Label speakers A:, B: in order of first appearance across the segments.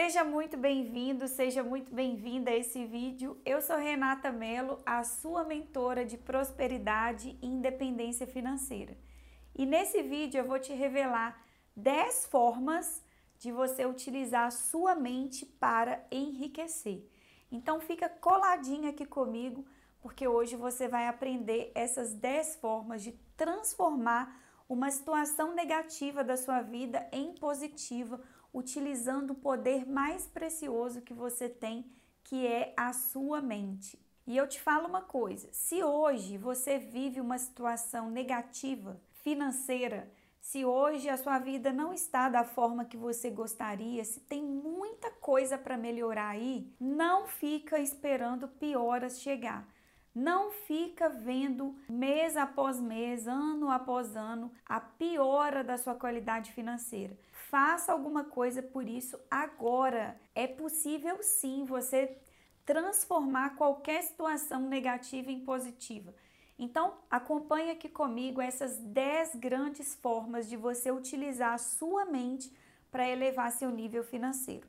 A: Seja muito bem-vindo, seja muito bem-vinda a esse vídeo. Eu sou Renata Mello, a sua mentora de prosperidade e independência financeira. E nesse vídeo eu vou te revelar 10 formas de você utilizar a sua mente para enriquecer. Então fica coladinho aqui comigo, porque hoje você vai aprender essas 10 formas de transformar uma situação negativa da sua vida em positiva utilizando o poder mais precioso que você tem, que é a sua mente. E eu te falo uma coisa: se hoje você vive uma situação negativa financeira, se hoje a sua vida não está da forma que você gostaria, se tem muita coisa para melhorar aí, não fica esperando pioras chegar. Não fica vendo mês após mês, ano após ano, a piora da sua qualidade financeira. Faça alguma coisa por isso agora. É possível sim você transformar qualquer situação negativa em positiva. Então, acompanhe aqui comigo essas 10 grandes formas de você utilizar a sua mente para elevar seu nível financeiro.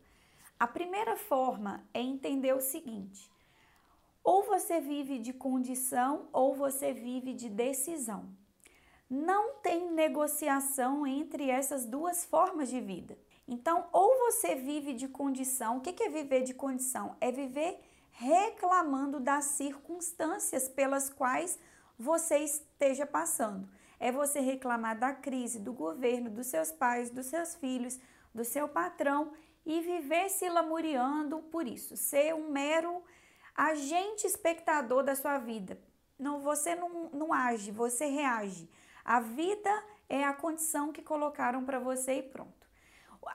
A: A primeira forma é entender o seguinte: ou você vive de condição ou você vive de decisão. Não tem negociação entre essas duas formas de vida. Então, ou você vive de condição, o que é viver de condição? É viver reclamando das circunstâncias pelas quais você esteja passando. É você reclamar da crise, do governo, dos seus pais, dos seus filhos, do seu patrão e viver se lamuriando por isso, ser um mero agente espectador da sua vida. Não, você não, não age, você reage. A vida é a condição que colocaram para você e pronto.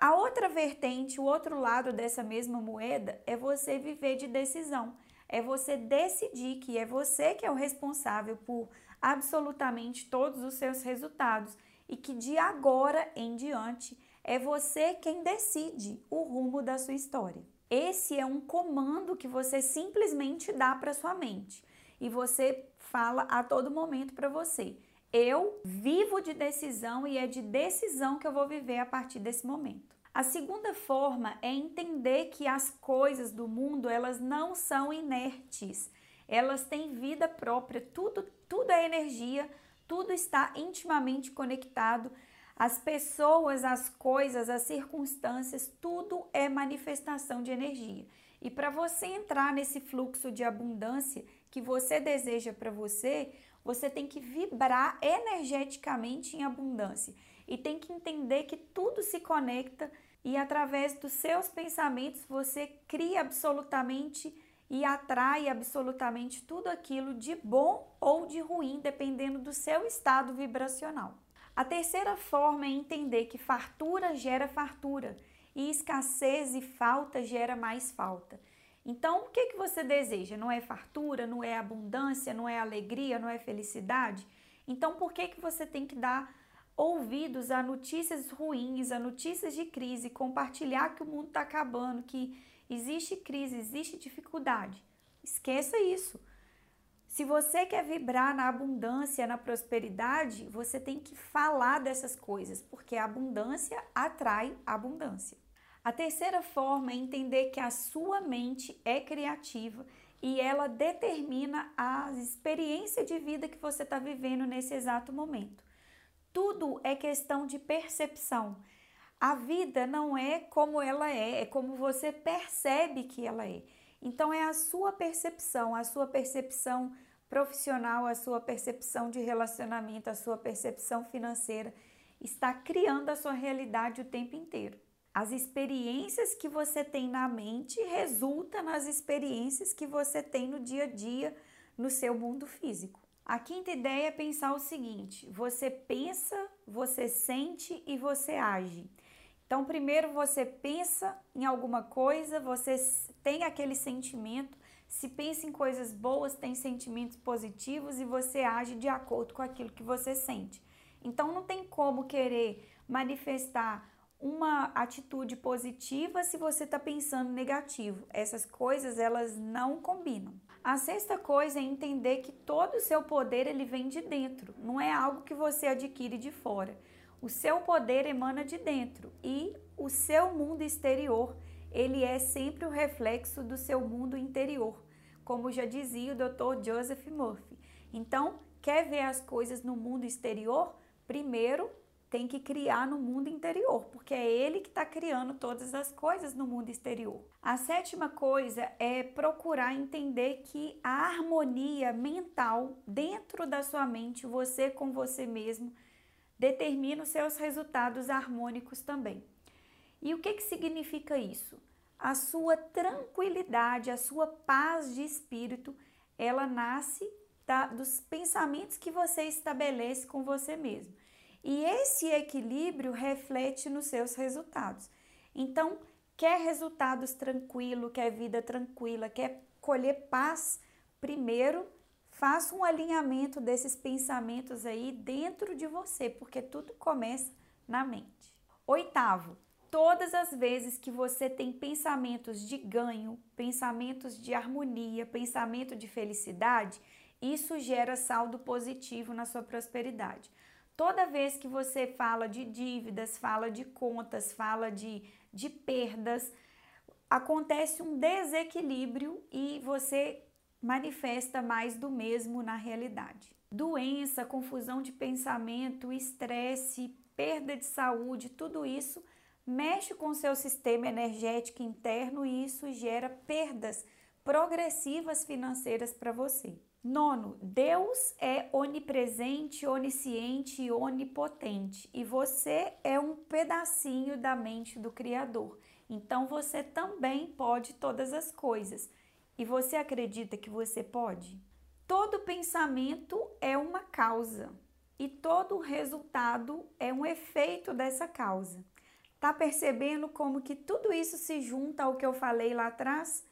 A: A outra vertente, o outro lado dessa mesma moeda é você viver de decisão. É você decidir que é você que é o responsável por absolutamente todos os seus resultados e que de agora em diante é você quem decide o rumo da sua história. Esse é um comando que você simplesmente dá para sua mente e você fala a todo momento para você. Eu vivo de decisão e é de decisão que eu vou viver a partir desse momento. A segunda forma é entender que as coisas do mundo, elas não são inertes. Elas têm vida própria, tudo tudo é energia, tudo está intimamente conectado as pessoas, as coisas, as circunstâncias, tudo é manifestação de energia. E para você entrar nesse fluxo de abundância que você deseja para você, você tem que vibrar energeticamente em abundância e tem que entender que tudo se conecta e através dos seus pensamentos você cria absolutamente e atrai absolutamente tudo aquilo de bom ou de ruim, dependendo do seu estado vibracional. A terceira forma é entender que fartura gera fartura e escassez e falta gera mais falta. Então, o que, que você deseja? Não é fartura, não é abundância, não é alegria, não é felicidade? Então, por que, que você tem que dar ouvidos a notícias ruins, a notícias de crise, compartilhar que o mundo está acabando, que existe crise, existe dificuldade? Esqueça isso. Se você quer vibrar na abundância, na prosperidade, você tem que falar dessas coisas, porque a abundância atrai abundância. A terceira forma é entender que a sua mente é criativa e ela determina a experiência de vida que você está vivendo nesse exato momento. Tudo é questão de percepção. A vida não é como ela é, é como você percebe que ela é. Então é a sua percepção, a sua percepção profissional, a sua percepção de relacionamento, a sua percepção financeira está criando a sua realidade o tempo inteiro. As experiências que você tem na mente resultam nas experiências que você tem no dia a dia no seu mundo físico. A quinta ideia é pensar o seguinte: você pensa, você sente e você age. Então, primeiro você pensa em alguma coisa, você tem aquele sentimento, se pensa em coisas boas, tem sentimentos positivos e você age de acordo com aquilo que você sente. Então, não tem como querer manifestar uma atitude positiva se você está pensando negativo. Essas coisas elas não combinam. A sexta coisa é entender que todo o seu poder ele vem de dentro, não é algo que você adquire de fora. O seu poder emana de dentro e o seu mundo exterior ele é sempre o reflexo do seu mundo interior, como já dizia o Dr. Joseph Murphy. Então, quer ver as coisas no mundo exterior? Primeiro, tem que criar no mundo interior, porque é ele que está criando todas as coisas no mundo exterior. A sétima coisa é procurar entender que a harmonia mental dentro da sua mente, você com você mesmo, determina os seus resultados harmônicos também. E o que, que significa isso? A sua tranquilidade, a sua paz de espírito, ela nasce da, dos pensamentos que você estabelece com você mesmo. E esse equilíbrio reflete nos seus resultados. Então, quer resultados tranquilos, quer vida tranquila, quer colher paz, primeiro faça um alinhamento desses pensamentos aí dentro de você, porque tudo começa na mente. Oitavo, todas as vezes que você tem pensamentos de ganho, pensamentos de harmonia, pensamento de felicidade, isso gera saldo positivo na sua prosperidade. Toda vez que você fala de dívidas, fala de contas, fala de, de perdas, acontece um desequilíbrio e você manifesta mais do mesmo na realidade. Doença, confusão de pensamento, estresse, perda de saúde, tudo isso mexe com seu sistema energético interno e isso gera perdas progressivas financeiras para você. Nono, Deus é onipresente, onisciente e onipotente e você é um pedacinho da mente do Criador. Então você também pode todas as coisas. E você acredita que você pode? Todo pensamento é uma causa e todo resultado é um efeito dessa causa. Tá percebendo como que tudo isso se junta ao que eu falei lá atrás?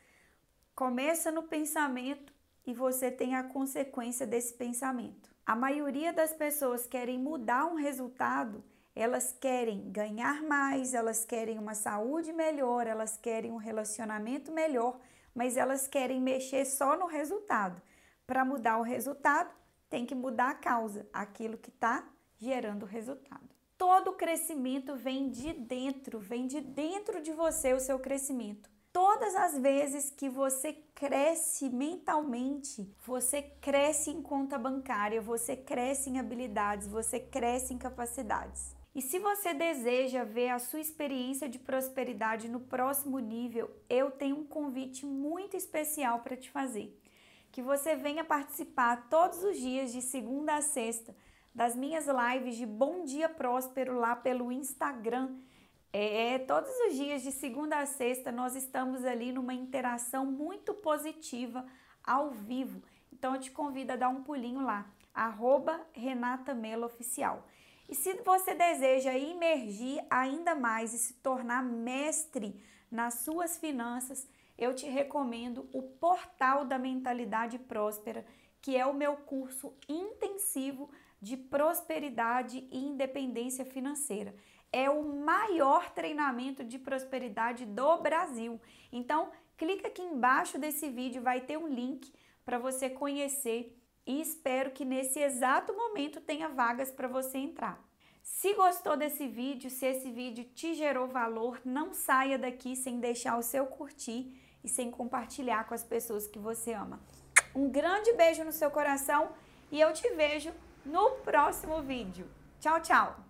A: Começa no pensamento e você tem a consequência desse pensamento. A maioria das pessoas querem mudar um resultado, elas querem ganhar mais, elas querem uma saúde melhor, elas querem um relacionamento melhor, mas elas querem mexer só no resultado. Para mudar o resultado, tem que mudar a causa, aquilo que está gerando o resultado. Todo crescimento vem de dentro, vem de dentro de você o seu crescimento. Todas as vezes que você cresce mentalmente, você cresce em conta bancária, você cresce em habilidades, você cresce em capacidades. E se você deseja ver a sua experiência de prosperidade no próximo nível, eu tenho um convite muito especial para te fazer. Que você venha participar todos os dias, de segunda a sexta, das minhas lives de Bom Dia Próspero lá pelo Instagram é, todos os dias, de segunda a sexta, nós estamos ali numa interação muito positiva ao vivo. Então eu te convido a dar um pulinho lá, arroba Renata Mello Oficial. E se você deseja imergir ainda mais e se tornar mestre nas suas finanças, eu te recomendo o Portal da Mentalidade Próspera, que é o meu curso intensivo de prosperidade e independência financeira é o maior treinamento de prosperidade do Brasil. Então, clica aqui embaixo desse vídeo, vai ter um link para você conhecer e espero que nesse exato momento tenha vagas para você entrar. Se gostou desse vídeo, se esse vídeo te gerou valor, não saia daqui sem deixar o seu curtir e sem compartilhar com as pessoas que você ama. Um grande beijo no seu coração e eu te vejo no próximo vídeo. Tchau, tchau!